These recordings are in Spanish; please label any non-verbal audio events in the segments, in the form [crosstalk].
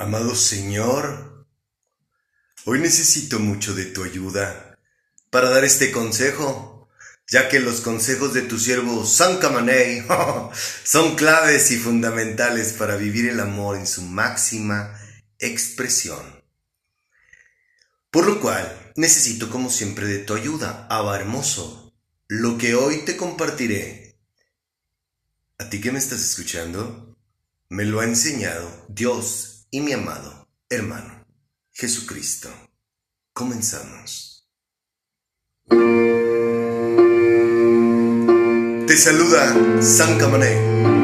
Amado Señor, hoy necesito mucho de tu ayuda para dar este consejo, ya que los consejos de tu siervo San Camaney [laughs] son claves y fundamentales para vivir el amor en su máxima expresión. Por lo cual, necesito como siempre de tu ayuda, Abba hermoso. Lo que hoy te compartiré, a ti que me estás escuchando, me lo ha enseñado Dios y mi amado hermano Jesucristo. Comenzamos. Te saluda San Camané.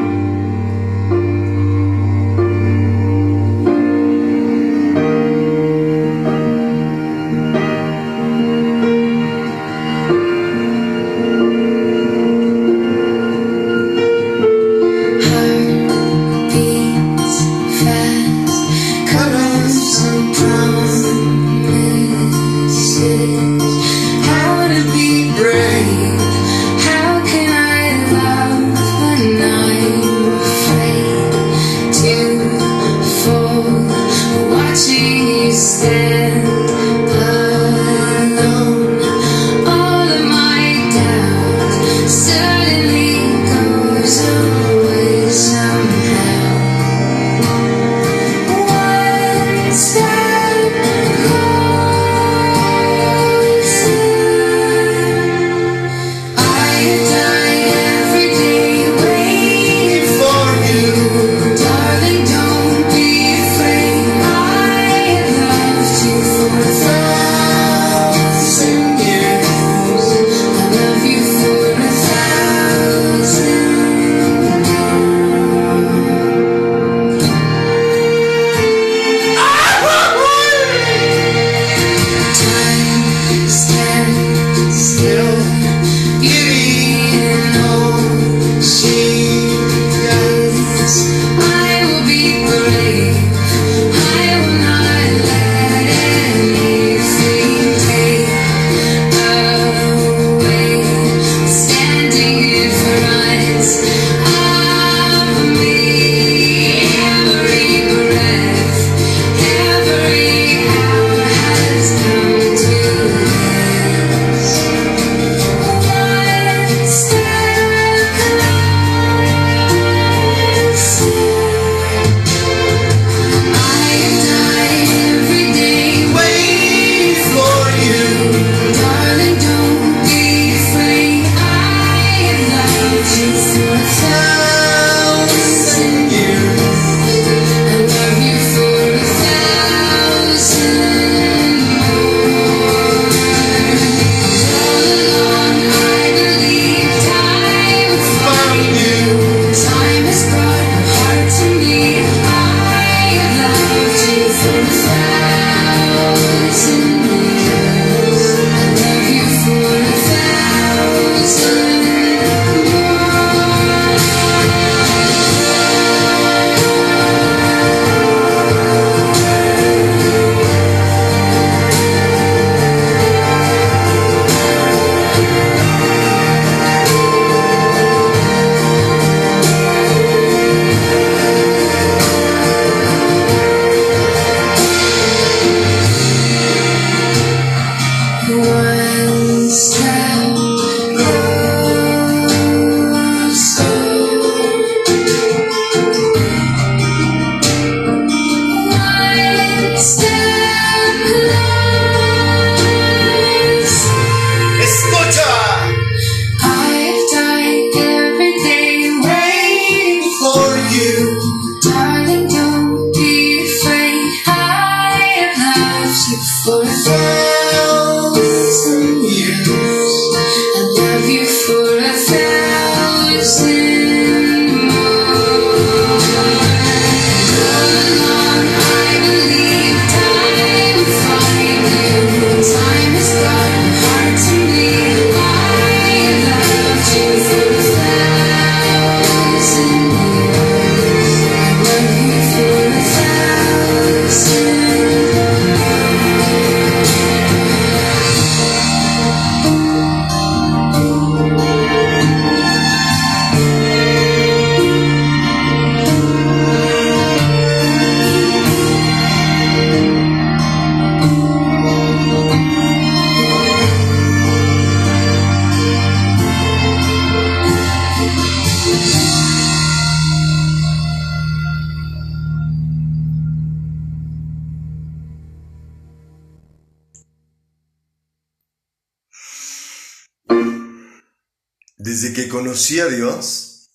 Desde que conocí a Dios,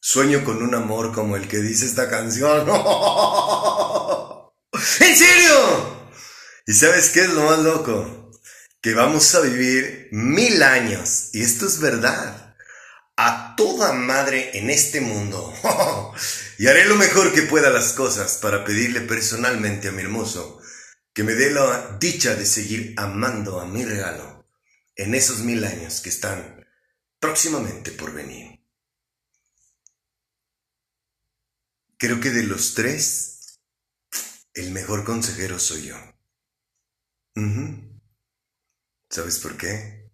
sueño con un amor como el que dice esta canción. [laughs] ¡En serio! ¿Y sabes qué es lo más loco? Que vamos a vivir mil años. Y esto es verdad. A toda madre en este mundo. [laughs] y haré lo mejor que pueda las cosas para pedirle personalmente a mi hermoso que me dé la dicha de seguir amando a mi regalo en esos mil años que están próximamente por venir. Creo que de los tres, el mejor consejero soy yo. ¿Sabes por qué?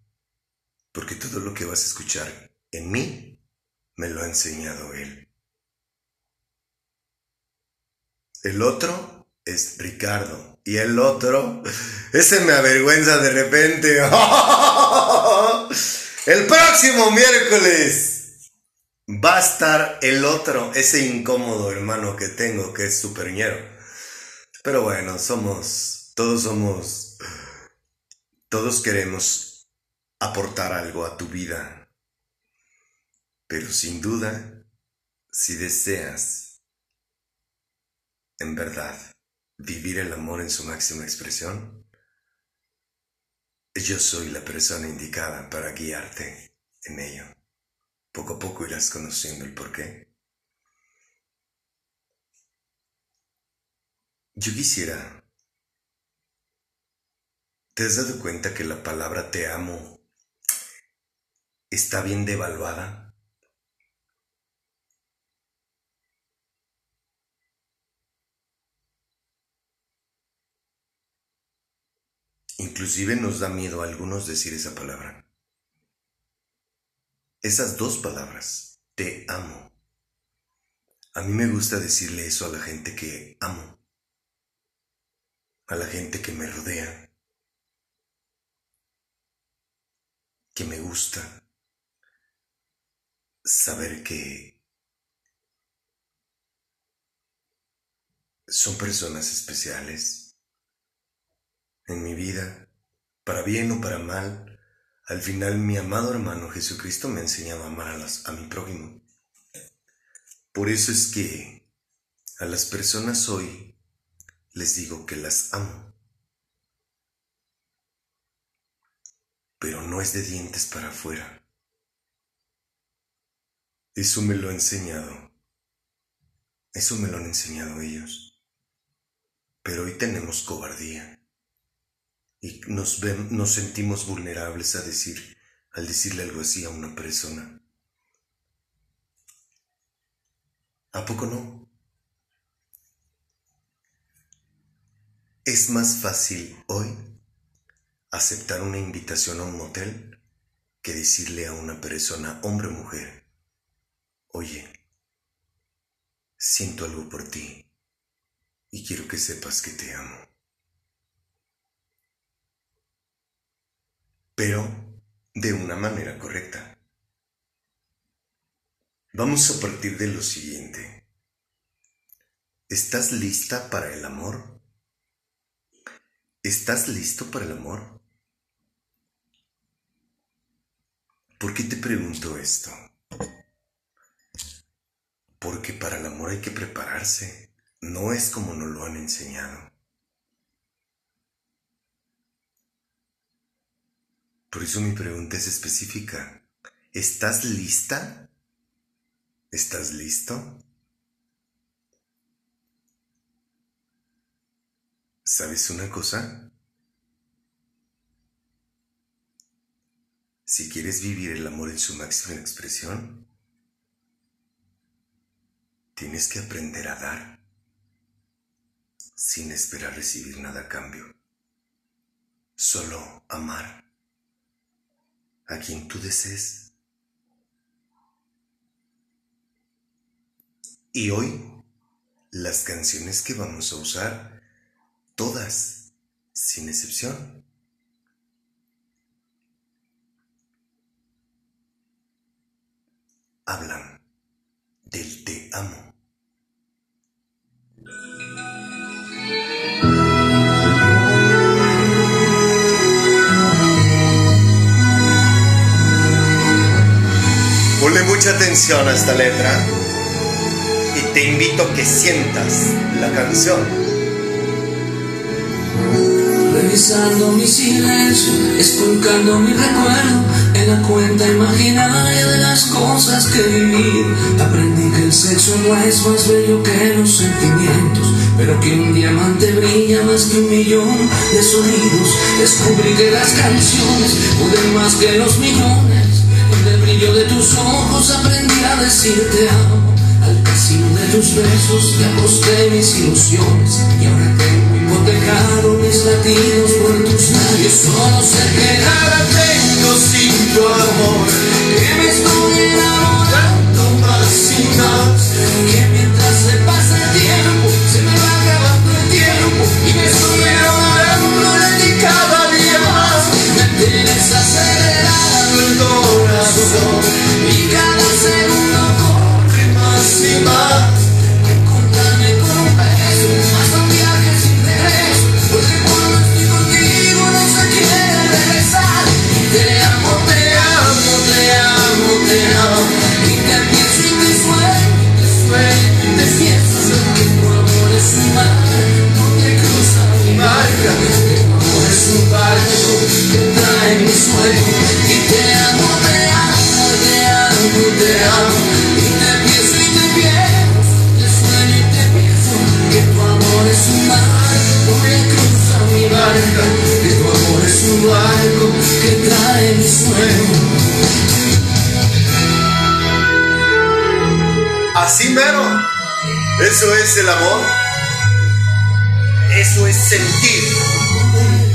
Porque todo lo que vas a escuchar en mí me lo ha enseñado él. El otro es Ricardo. Y el otro, [laughs] ese me avergüenza de repente. [laughs] El próximo miércoles va a estar el otro, ese incómodo hermano que tengo, que es superñero. Pero bueno, somos, todos somos, todos queremos aportar algo a tu vida. Pero sin duda, si deseas, en verdad, vivir el amor en su máxima expresión, yo soy la persona indicada para guiarte en ello. Poco a poco irás conociendo el porqué. Yo quisiera... ¿Te has dado cuenta que la palabra te amo está bien devaluada? Inclusive nos da miedo a algunos decir esa palabra. Esas dos palabras, te amo. A mí me gusta decirle eso a la gente que amo, a la gente que me rodea, que me gusta saber que son personas especiales en mi vida, para bien o para mal, al final mi amado hermano Jesucristo me enseñaba a amar a, a mi prójimo. Por eso es que a las personas hoy les digo que las amo. Pero no es de dientes para afuera. Eso me lo ha enseñado. Eso me lo han enseñado ellos. Pero hoy tenemos cobardía y nos, nos sentimos vulnerables a decir, al decirle algo así a una persona. ¿A poco no? Es más fácil hoy aceptar una invitación a un motel que decirle a una persona, hombre o mujer, oye, siento algo por ti y quiero que sepas que te amo. Pero de una manera correcta. Vamos a partir de lo siguiente. ¿Estás lista para el amor? ¿Estás listo para el amor? ¿Por qué te pregunto esto? Porque para el amor hay que prepararse, no es como nos lo han enseñado. Por eso mi pregunta es específica. ¿Estás lista? ¿Estás listo? ¿Sabes una cosa? Si quieres vivir el amor en su máxima expresión, tienes que aprender a dar sin esperar recibir nada a cambio. Solo amar a quien tú desees. Y hoy, las canciones que vamos a usar, todas, sin excepción, hablan del te amo. Mucha atención a esta letra y te invito a que sientas la canción. Revisando mi silencio, esculcando mi recuerdo en la cuenta imaginaria de las cosas que viví. Aprendí que el sexo no es más bello que los sentimientos, pero que un diamante brilla más que un millón de sonidos. Descubrí que las canciones pueden más que los millones. Brillo de tus ojos aprendí a decirte amo. Al casino de tus besos te aposté mis ilusiones y ahora tengo hipotecado mis latidos por tus labios. Solo sé que nada tengo sin tu amor, que me estoy enamorando más y más, que mientras se pasa el tiempo se me va acabando el tiempo y me estoy enamorando de ti cada día más. Me tienes acelerado el corazón y cada segundo corre más y más. Que tu amor es un barco que trae mi sueño. Así mero. Eso es el amor. Eso es sentir.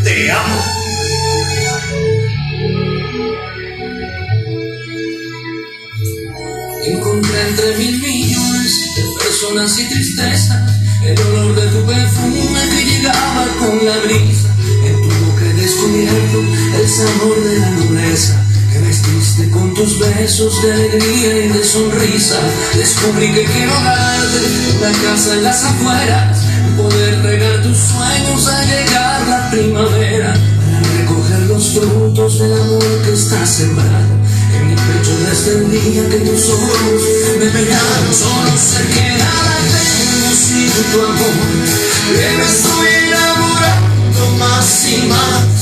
Te amo. Encontré entre mil millones de personas y tristeza el olor de tu perfume que llegaba con la brisa. El sabor de la nobleza que vestiste con tus besos de alegría y de sonrisa. Descubrí que quiero darte una casa en las afueras, poder regar tus sueños al llegar la primavera, para recoger los frutos del amor que está sembrado en mi pecho desde el día que tus ojos me miraron. Solo sé que nada tengo sin tu amor, que me estoy enamorando más y más.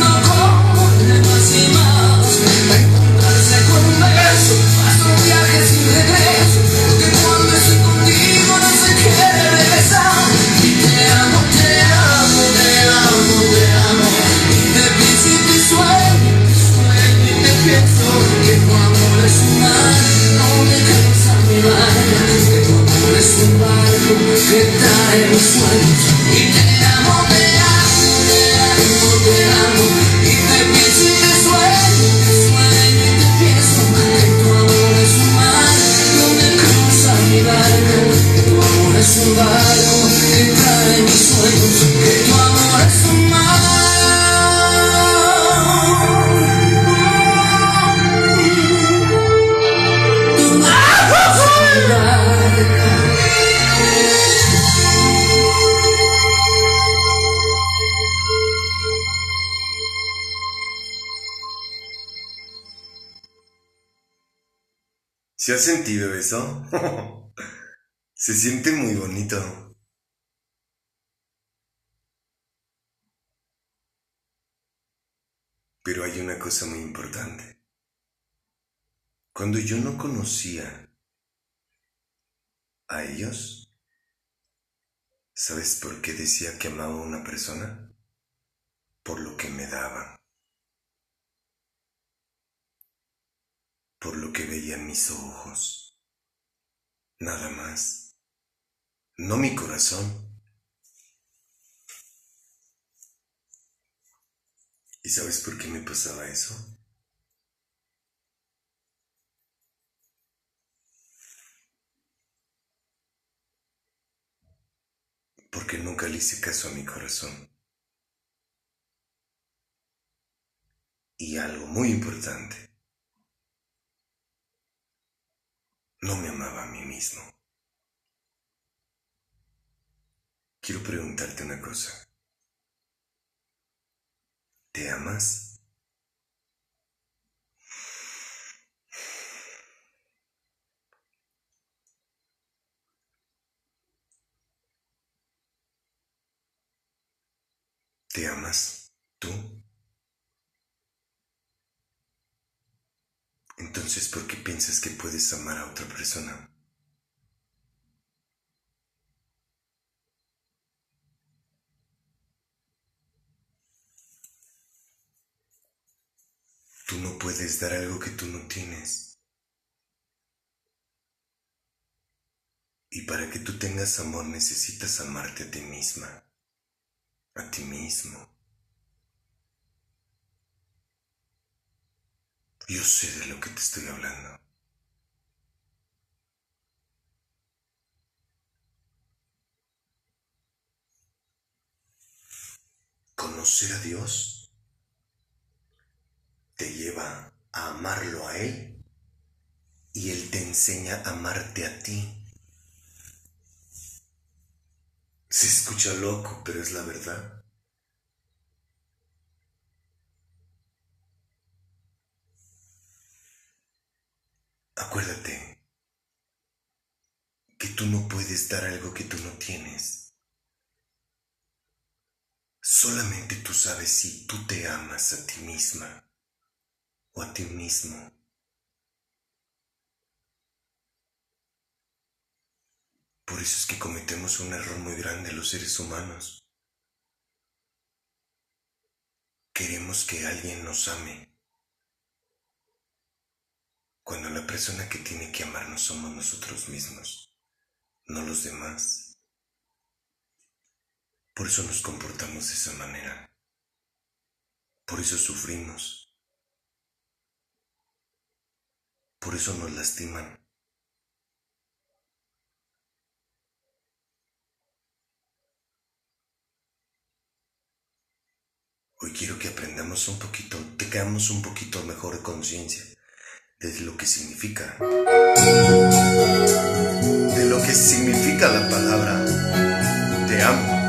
que trae mis sueños. Y te amo, Se siente muy bonito. Pero hay una cosa muy importante. Cuando yo no conocía a ellos, ¿sabes por qué decía que amaba a una persona? Por lo que me daban. por lo que veían mis ojos. Nada más. No mi corazón. ¿Y sabes por qué me pasaba eso? Porque nunca le hice caso a mi corazón. Y algo muy importante. no me amaba a mí mismo. Quiero preguntarte una cosa. ¿Te amas? ¿Te amas tú? Entonces, ¿por qué piensas que puedes amar a otra persona? Tú no puedes dar algo que tú no tienes. Y para que tú tengas amor necesitas amarte a ti misma, a ti mismo. Yo sé de lo que te estoy hablando. Conocer a Dios te lleva a amarlo a Él y Él te enseña a amarte a ti. Se escucha loco, pero es la verdad. Acuérdate que tú no puedes dar algo que tú no tienes. Solamente tú sabes si tú te amas a ti misma o a ti mismo. Por eso es que cometemos un error muy grande los seres humanos. Queremos que alguien nos ame cuando la persona que tiene que amarnos somos nosotros mismos, no los demás. Por eso nos comportamos de esa manera. Por eso sufrimos. Por eso nos lastiman. Hoy quiero que aprendamos un poquito, quedamos un poquito mejor conciencia de lo que significa, de lo que significa la palabra te amo.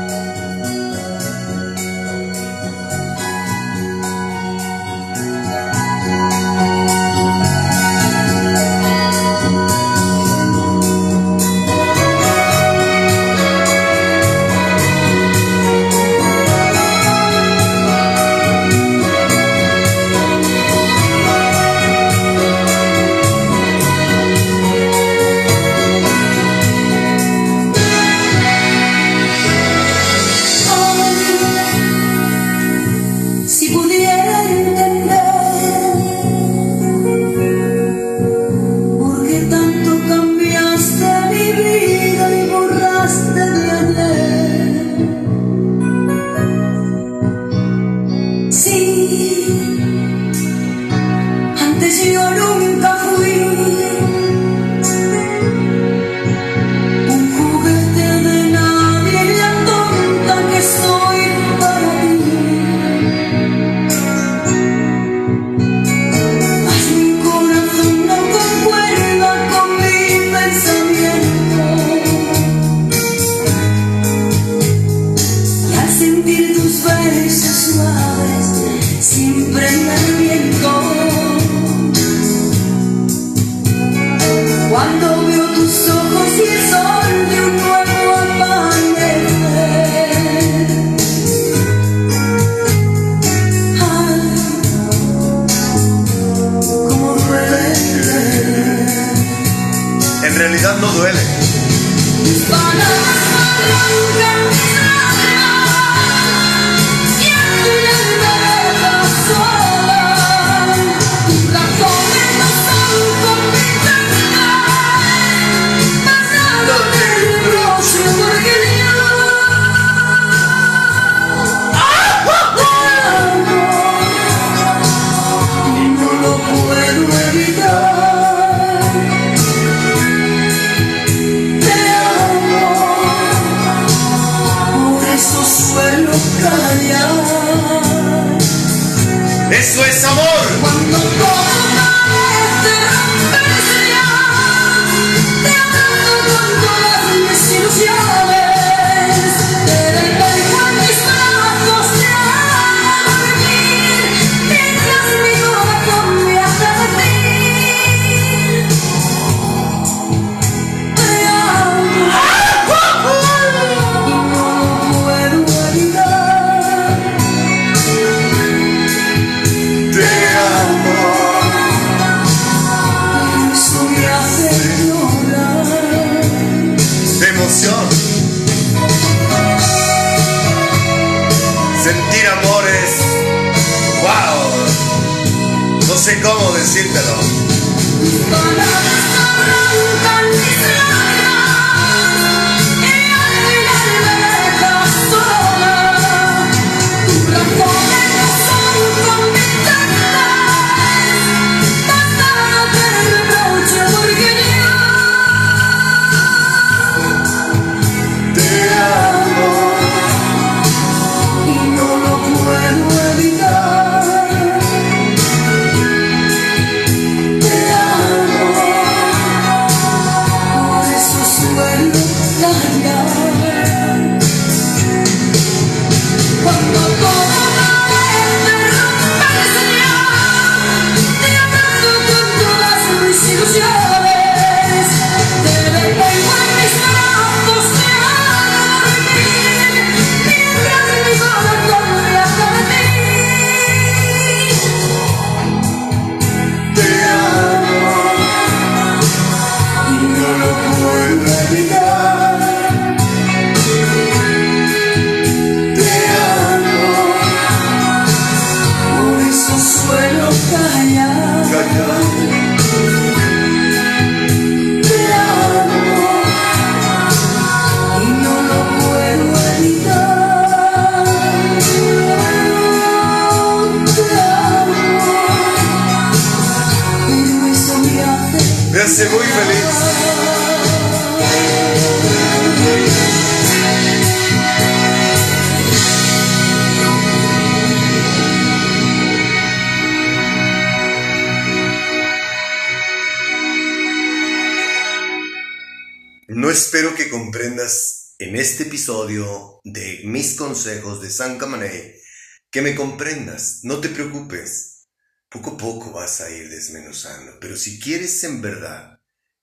En este episodio de mis consejos de San Camané, que me comprendas, no te preocupes, poco a poco vas a ir desmenuzando, pero si quieres en verdad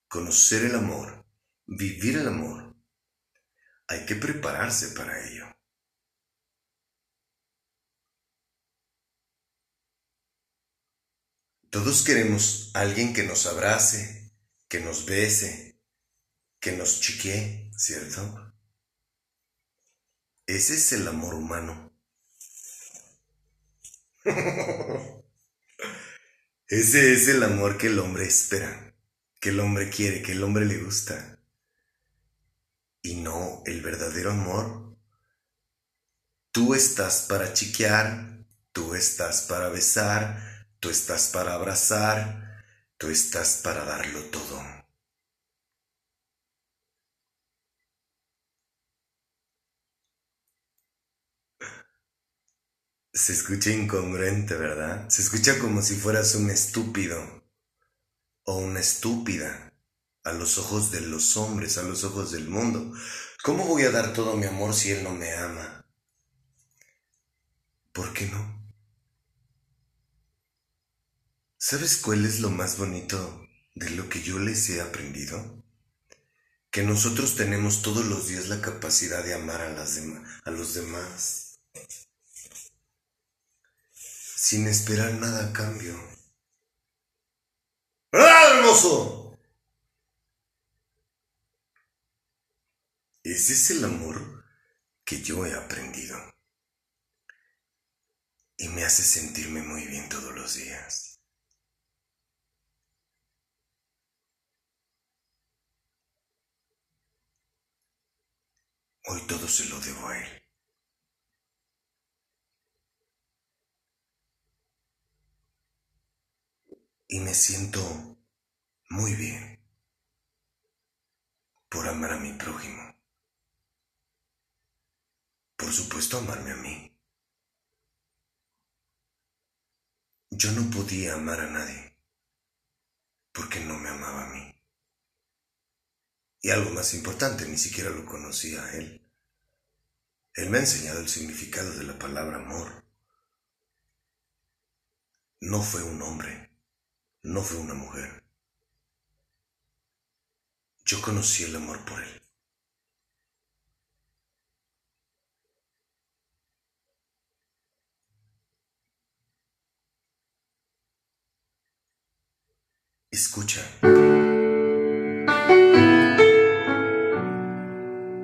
conocer el amor, vivir el amor, hay que prepararse para ello. Todos queremos alguien que nos abrace, que nos bese, que nos chiquee, ¿cierto? Ese es el amor humano. [laughs] Ese es el amor que el hombre espera, que el hombre quiere, que el hombre le gusta. Y no el verdadero amor. Tú estás para chiquear, tú estás para besar, tú estás para abrazar, tú estás para darlo todo. Se escucha incongruente, ¿verdad? Se escucha como si fueras un estúpido o una estúpida a los ojos de los hombres, a los ojos del mundo. ¿Cómo voy a dar todo mi amor si él no me ama? ¿Por qué no? ¿Sabes cuál es lo más bonito de lo que yo les he aprendido? Que nosotros tenemos todos los días la capacidad de amar a, a los demás sin esperar nada a cambio. ¡Ah, hermoso! Ese es el amor que yo he aprendido. Y me hace sentirme muy bien todos los días. Hoy todo se lo debo a él. Y me siento muy bien por amar a mi prójimo. Por supuesto, amarme a mí. Yo no podía amar a nadie porque no me amaba a mí. Y algo más importante, ni siquiera lo conocía a él. Él me ha enseñado el significado de la palabra amor. No fue un hombre no fue una mujer. Yo conocí el amor por él. Escucha.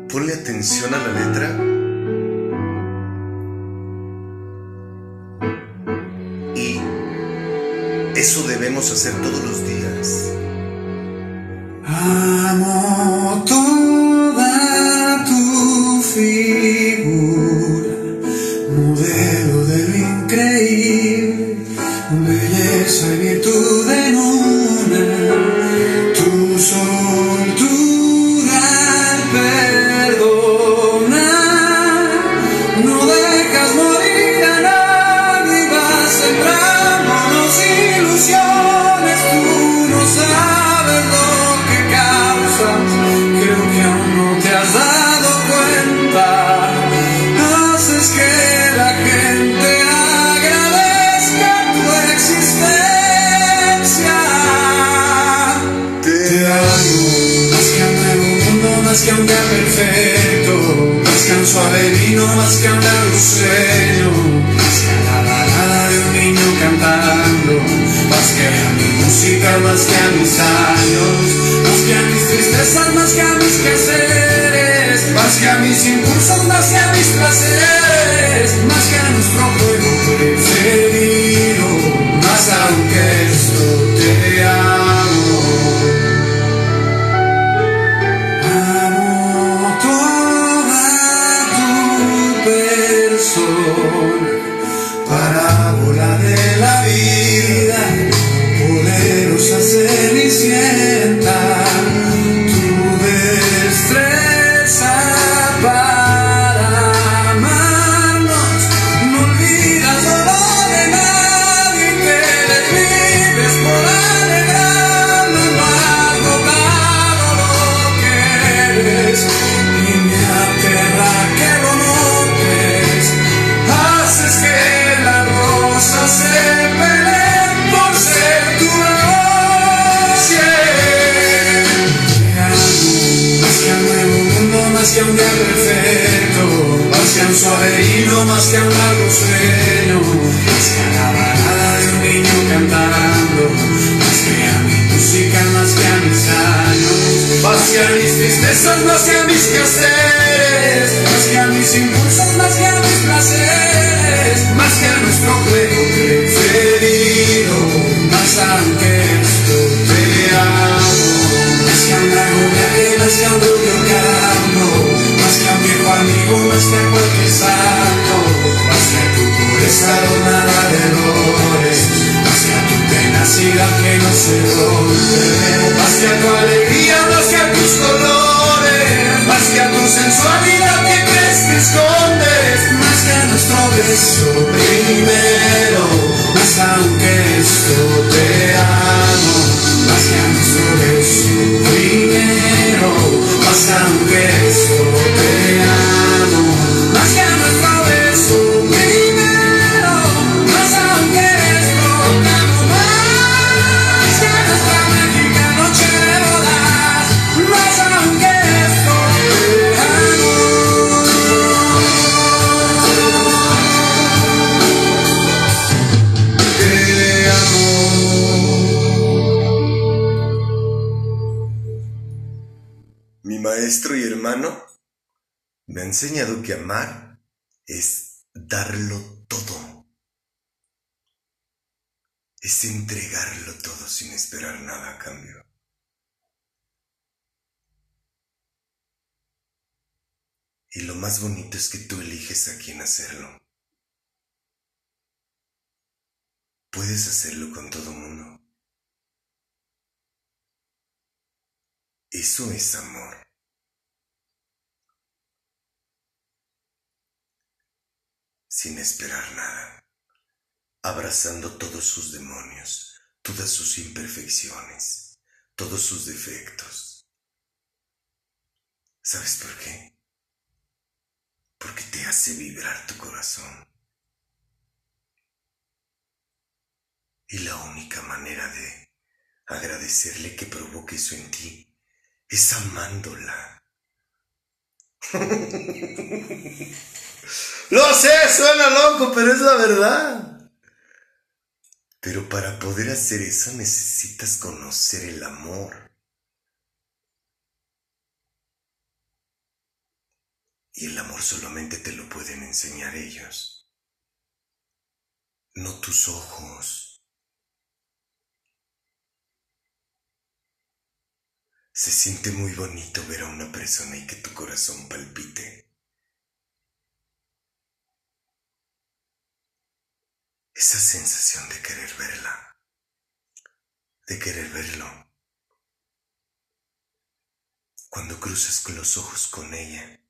Ponle atención a la letra eso debemos hacer todos los días. Amor. So. sin esperar nada a cambio. Y lo más bonito es que tú eliges a quién hacerlo. Puedes hacerlo con todo mundo. Eso es amor. Sin esperar nada, abrazando todos sus demonios todas sus imperfecciones, todos sus defectos. ¿Sabes por qué? Porque te hace vibrar tu corazón. Y la única manera de agradecerle que provoque eso en ti es amándola. [laughs] Lo sé, suena loco, pero es la verdad. Pero para poder hacer eso necesitas conocer el amor. Y el amor solamente te lo pueden enseñar ellos, no tus ojos. Se siente muy bonito ver a una persona y que tu corazón palpite. Esa sensación de querer verla, de querer verlo. Cuando cruzas los ojos con ella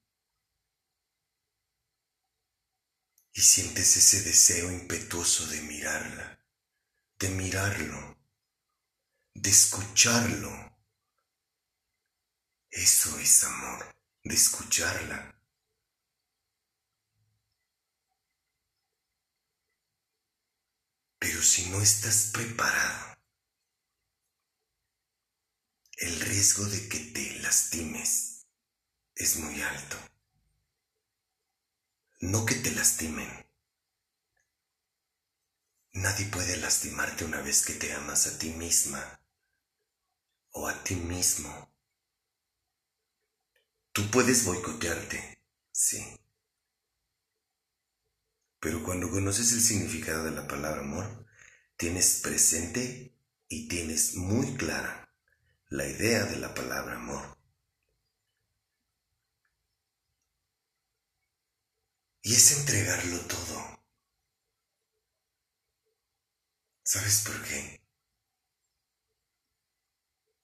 y sientes ese deseo impetuoso de mirarla, de mirarlo, de escucharlo eso es amor, de escucharla. Pero si no estás preparado, el riesgo de que te lastimes es muy alto. No que te lastimen. Nadie puede lastimarte una vez que te amas a ti misma o a ti mismo. Tú puedes boicotearte, sí. Pero cuando conoces el significado de la palabra amor, tienes presente y tienes muy clara la idea de la palabra amor. Y es entregarlo todo. ¿Sabes por qué?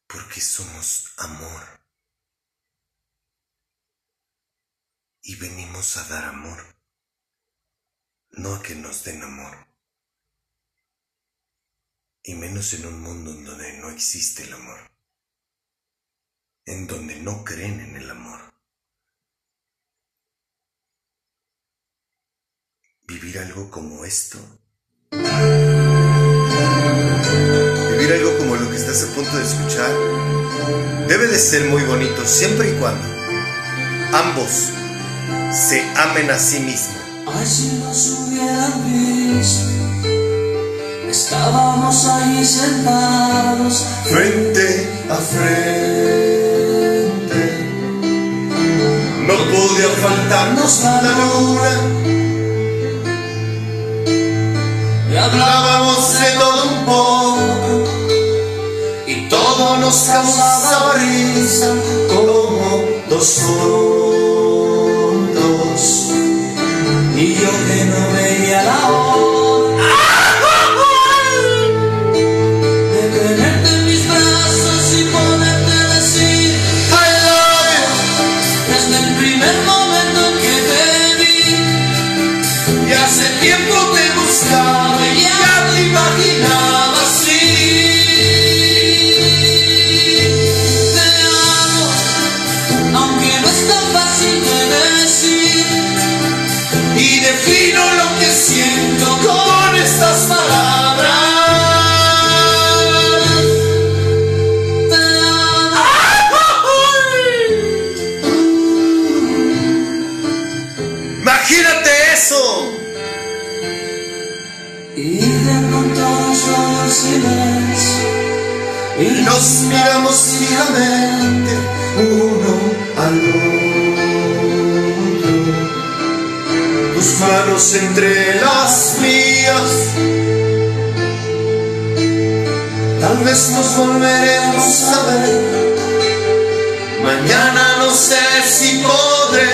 Porque somos amor. y venimos a dar amor, no a que nos den amor, y menos en un mundo en donde no existe el amor, en donde no creen en el amor. Vivir algo como esto, vivir algo como lo que estás a punto de escuchar, debe de ser muy bonito siempre y cuando ambos se amen a sí mismos. Ay, si nos hubieran visto, estábamos ahí sentados frente a frente. No podía faltarnos la luna. Y hablábamos de todo un poco. Y todo nos causaba risa como dos y no veía entre las mías. Tal vez nos volveremos a ver. Mañana no sé si podré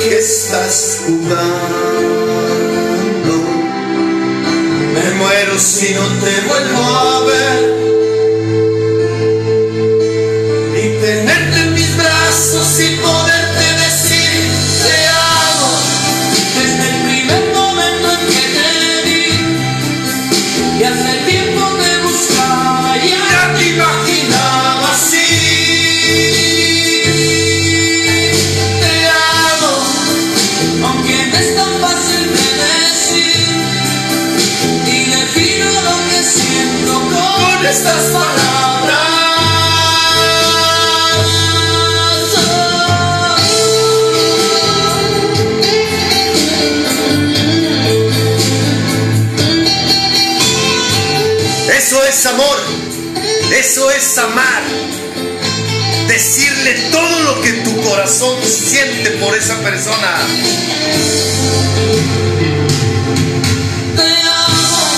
que estás jugando. Me muero si no te vuelvo a ver. Eso es amar. Decirle todo lo que tu corazón siente por esa persona. Te amo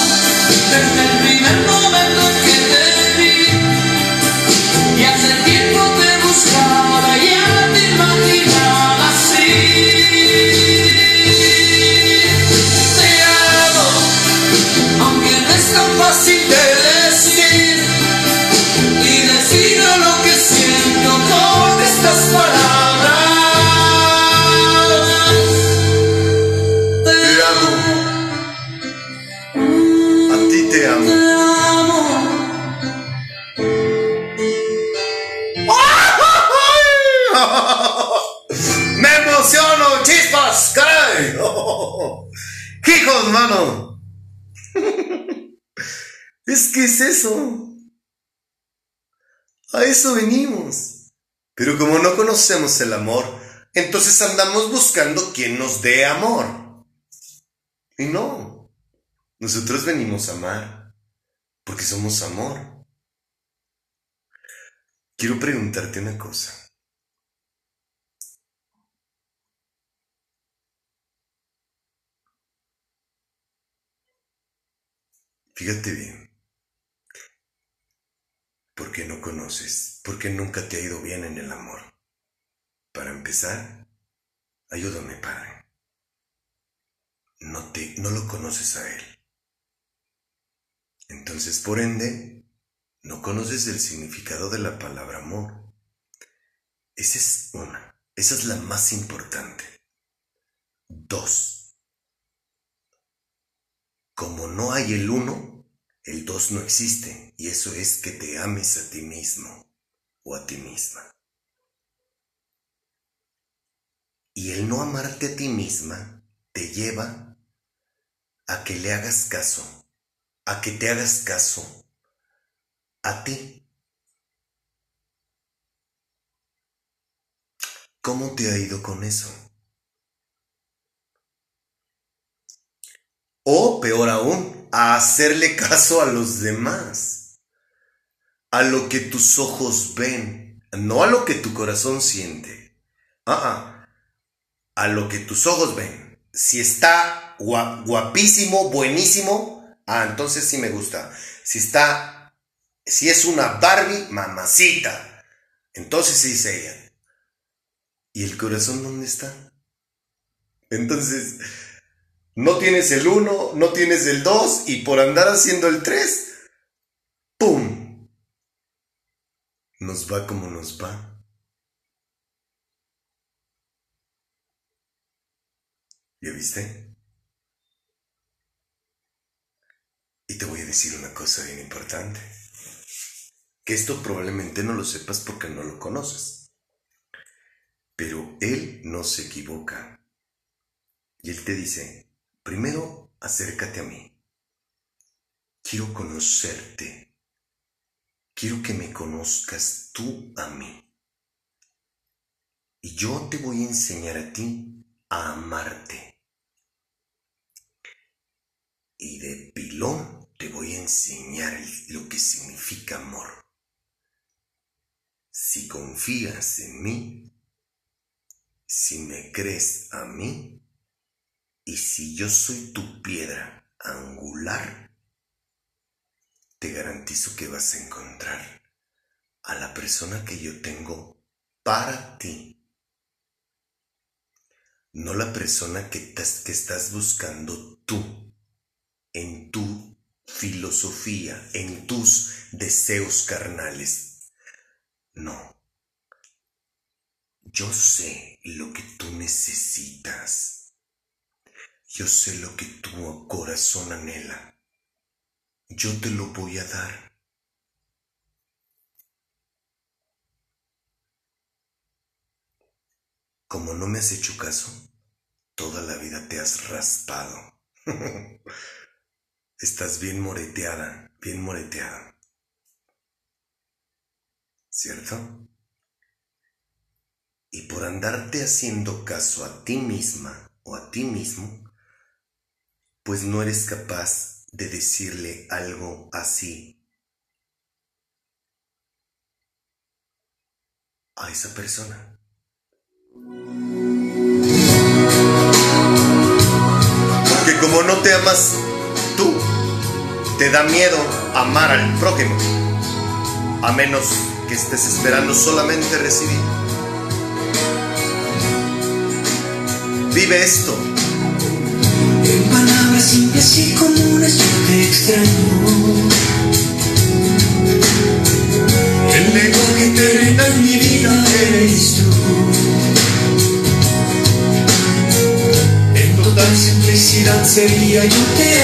el amor, entonces andamos buscando quien nos dé amor. Y no. Nosotros venimos a amar. Porque somos amor. Quiero preguntarte una cosa. Fíjate bien. ¿Por qué no conoces? ¿Por qué nunca te ha ido bien en el amor? Para empezar, ayúdame, Padre. No, te, no lo conoces a Él. Entonces, por ende, no conoces el significado de la palabra amor. Esa es una. Esa es la más importante. Dos. Como no hay el uno, el dos no existe. Y eso es que te ames a ti mismo o a ti misma. Y el no amarte a ti misma te lleva a que le hagas caso, a que te hagas caso a ti. ¿Cómo te ha ido con eso? O peor aún, a hacerle caso a los demás, a lo que tus ojos ven, no a lo que tu corazón siente. Ah, ah, a lo que tus ojos ven. Si está guapísimo, buenísimo, ah, entonces sí me gusta. Si está, si es una Barbie, mamacita, entonces sí dice ella. ¿Y el corazón dónde está? Entonces, no tienes el 1, no tienes el 2 y por andar haciendo el 3, ¡pum! Nos va como nos va. ¿Ya viste? Y te voy a decir una cosa bien importante. Que esto probablemente no lo sepas porque no lo conoces. Pero Él no se equivoca. Y Él te dice, Primero, acércate a mí. Quiero conocerte. Quiero que me conozcas tú a mí. Y yo te voy a enseñar a ti a amarte. Y de pilón te voy a enseñar lo que significa amor. Si confías en mí, si me crees a mí, y si yo soy tu piedra angular, te garantizo que vas a encontrar a la persona que yo tengo para ti. No la persona que, que estás buscando tú en tu filosofía, en tus deseos carnales. No. Yo sé lo que tú necesitas. Yo sé lo que tu corazón anhela. Yo te lo voy a dar. Como no me has hecho caso, toda la vida te has raspado. [laughs] Estás bien moreteada, bien moreteada. ¿Cierto? Y por andarte haciendo caso a ti misma o a ti mismo, pues no eres capaz de decirle algo así a esa persona. Porque como no te amas tú, te da miedo amar al prójimo, a menos que estés esperando solamente recibir. Vive esto simples y comunes yo te extraño. El lenguaje reina en mi vida eres tú. En total simplicidad sería yo te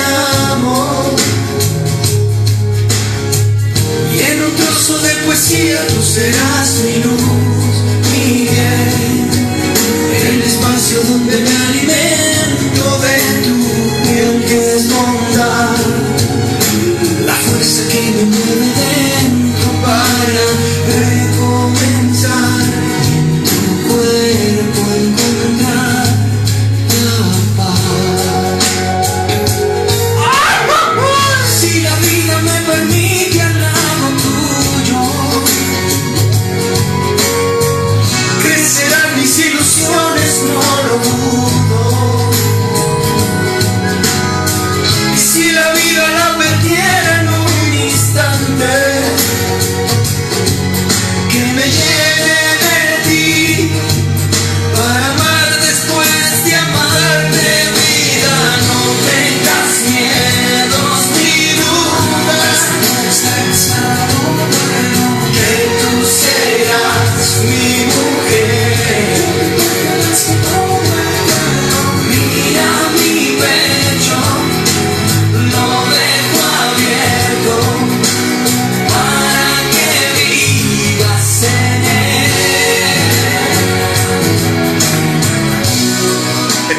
serás mi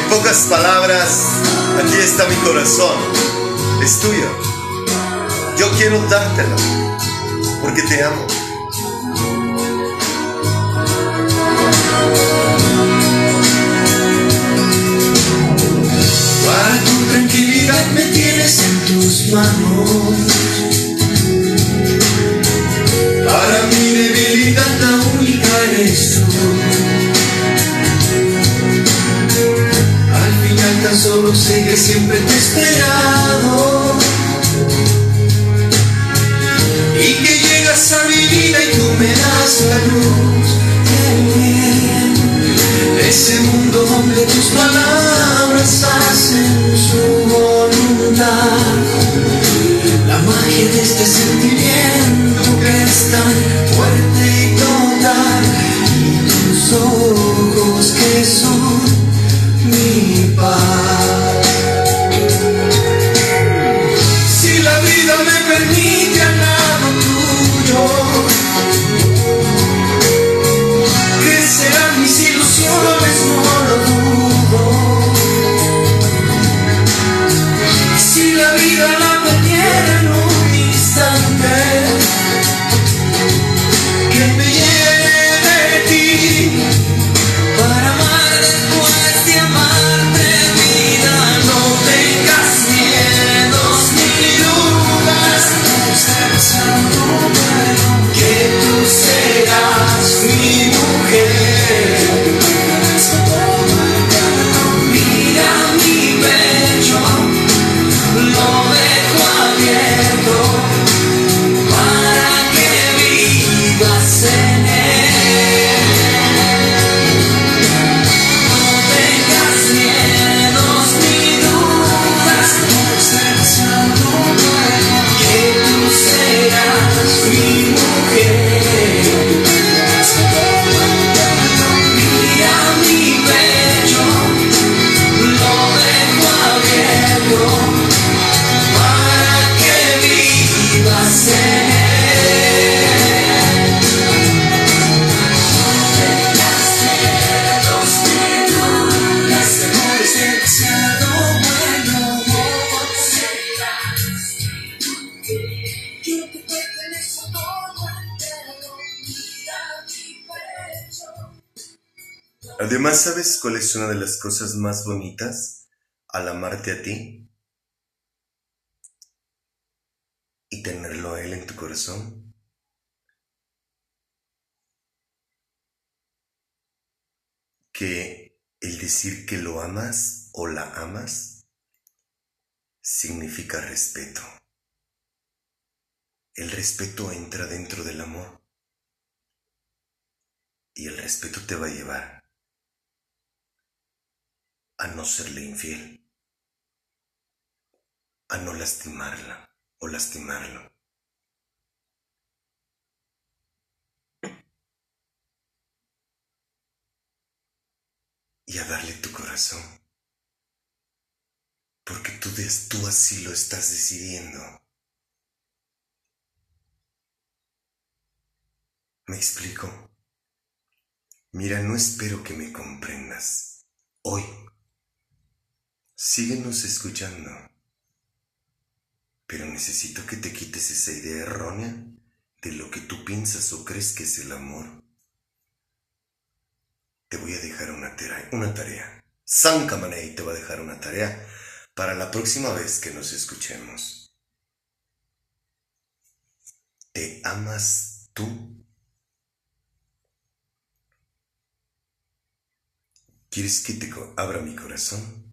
Pocas palabras, aquí está mi corazón. Es tuyo. Yo quiero dártelo. Porque te amo. Para tu tranquilidad me tienes en tus manos. Para mi debilidad la única eres tú. Solo sé que siempre te he esperado. Y que llegas a mi vida y tú me das la luz del bien. Ese mundo donde tus palabras hacen su voluntad. La magia de este sentimiento que es tan fuerte y total. Y tus ojos que son mi paz. Más bonitas al amarte a ti? Y tenerlo a él en tu corazón. Que el decir que lo amas o la amas significa respeto. El respeto entra dentro del amor. Y el respeto te va a llevar a no serle infiel, a no lastimarla o lastimarlo. Y a darle tu corazón, porque tú, tú así lo estás decidiendo. ¿Me explico? Mira, no espero que me comprendas. Hoy. Síguenos escuchando. Pero necesito que te quites esa idea errónea de lo que tú piensas o crees que es el amor. Te voy a dejar una, tarea. Una tarea. San Kamanei te va a dejar una tarea para la próxima vez que nos escuchemos. ¿Te amas tú? ¿Quieres que te abra mi corazón?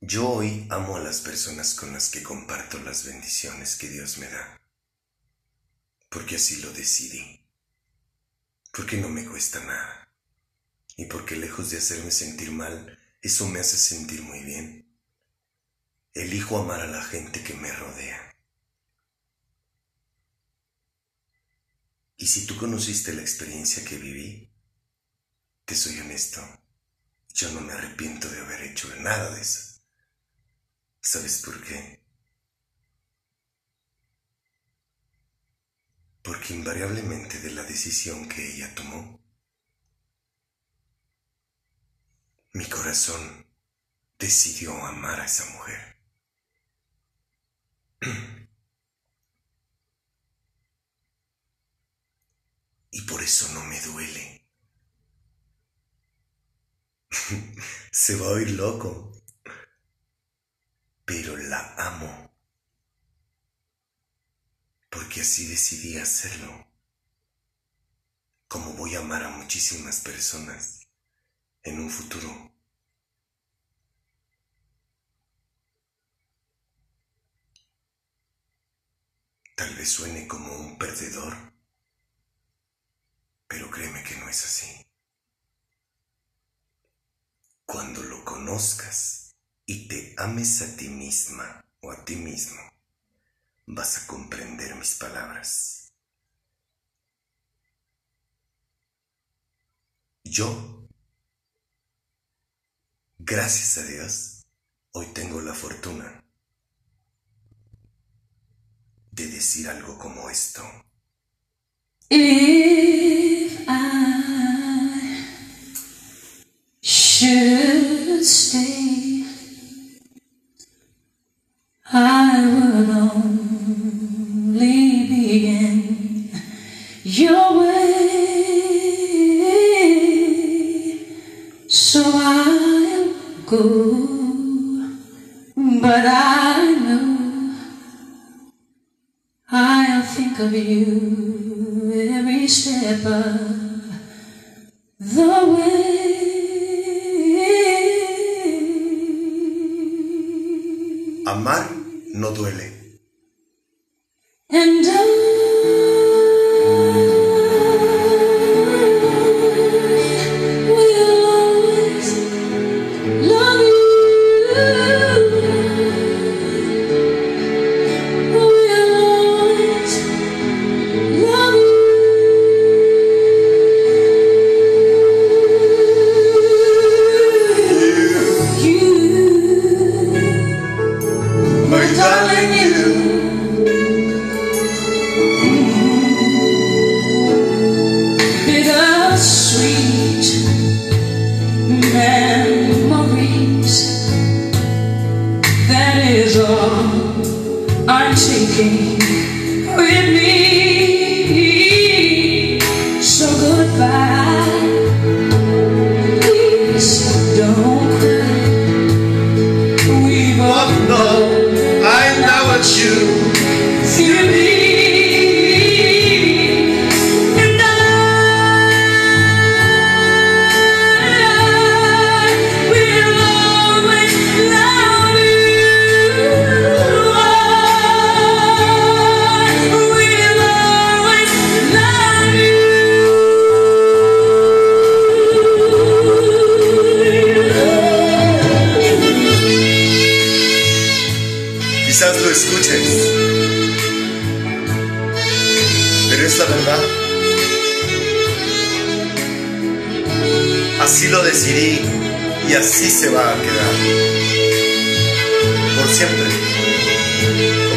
Yo hoy amo a las personas con las que comparto las bendiciones que Dios me da, porque así lo decidí, porque no me cuesta nada, y porque lejos de hacerme sentir mal, eso me hace sentir muy bien. Elijo amar a la gente que me rodea. Y si tú conociste la experiencia que viví, te soy honesto, yo no me arrepiento de haber hecho nada de eso. ¿Sabes por qué? Porque invariablemente de la decisión que ella tomó, mi corazón decidió amar a esa mujer. [clears throat] Y por eso no me duele. [laughs] Se va a oír loco. Pero la amo. Porque así decidí hacerlo. Como voy a amar a muchísimas personas en un futuro. Tal vez suene como un perdedor, pero créeme que no es así. Cuando lo conozcas y te ames a ti misma o a ti mismo, vas a comprender mis palabras. Yo, gracias a Dios, hoy tengo la fortuna de decir algo como esto. should go, but I know I'll think of you every step of the way. Amar no duele. And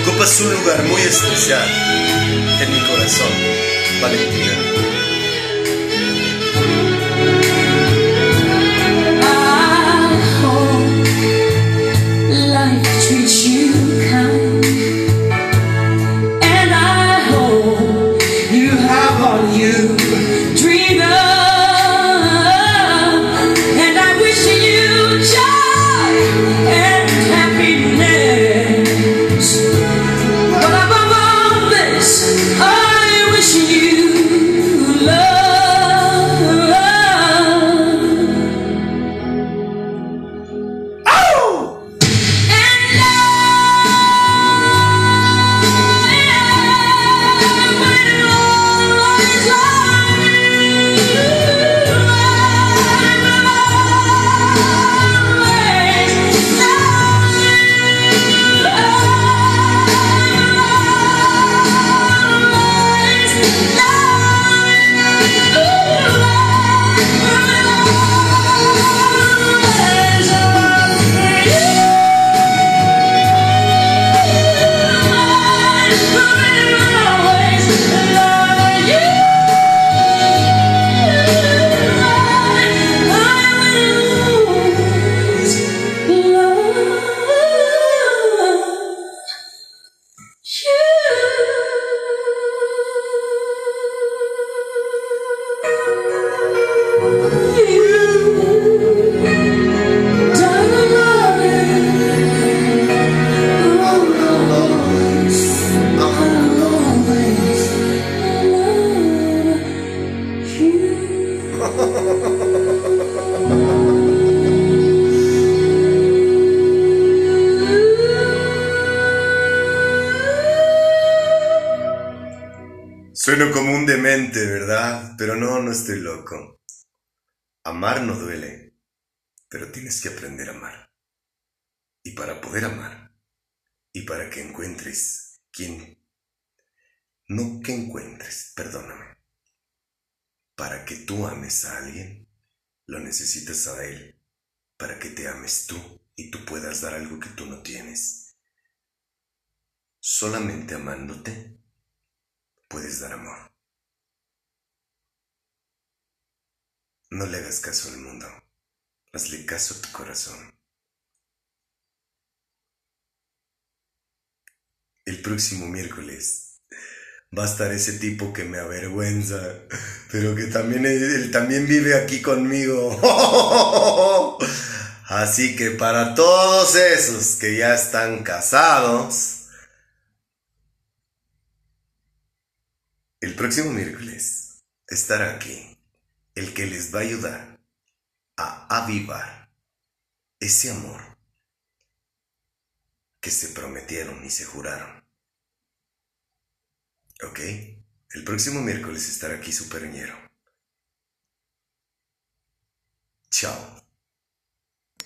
Ocupas un lugar muy especial en mi corazón, Valentina. ¿Verdad? Pero no, no estoy loco. Amar no duele, pero tienes que aprender a amar. Y para poder amar, y para que encuentres quien... No que encuentres, perdóname. Para que tú ames a alguien, lo necesitas a él, para que te ames tú y tú puedas dar algo que tú no tienes. Solamente amándote puedes dar amor. No le hagas caso al mundo, hazle caso a tu corazón. El próximo miércoles va a estar ese tipo que me avergüenza, pero que también también vive aquí conmigo. [laughs] Así que para todos esos que ya están casados, El próximo miércoles estará aquí el que les va a ayudar a avivar ese amor que se prometieron y se juraron. ¿Ok? El próximo miércoles estará aquí su perñero. Chao.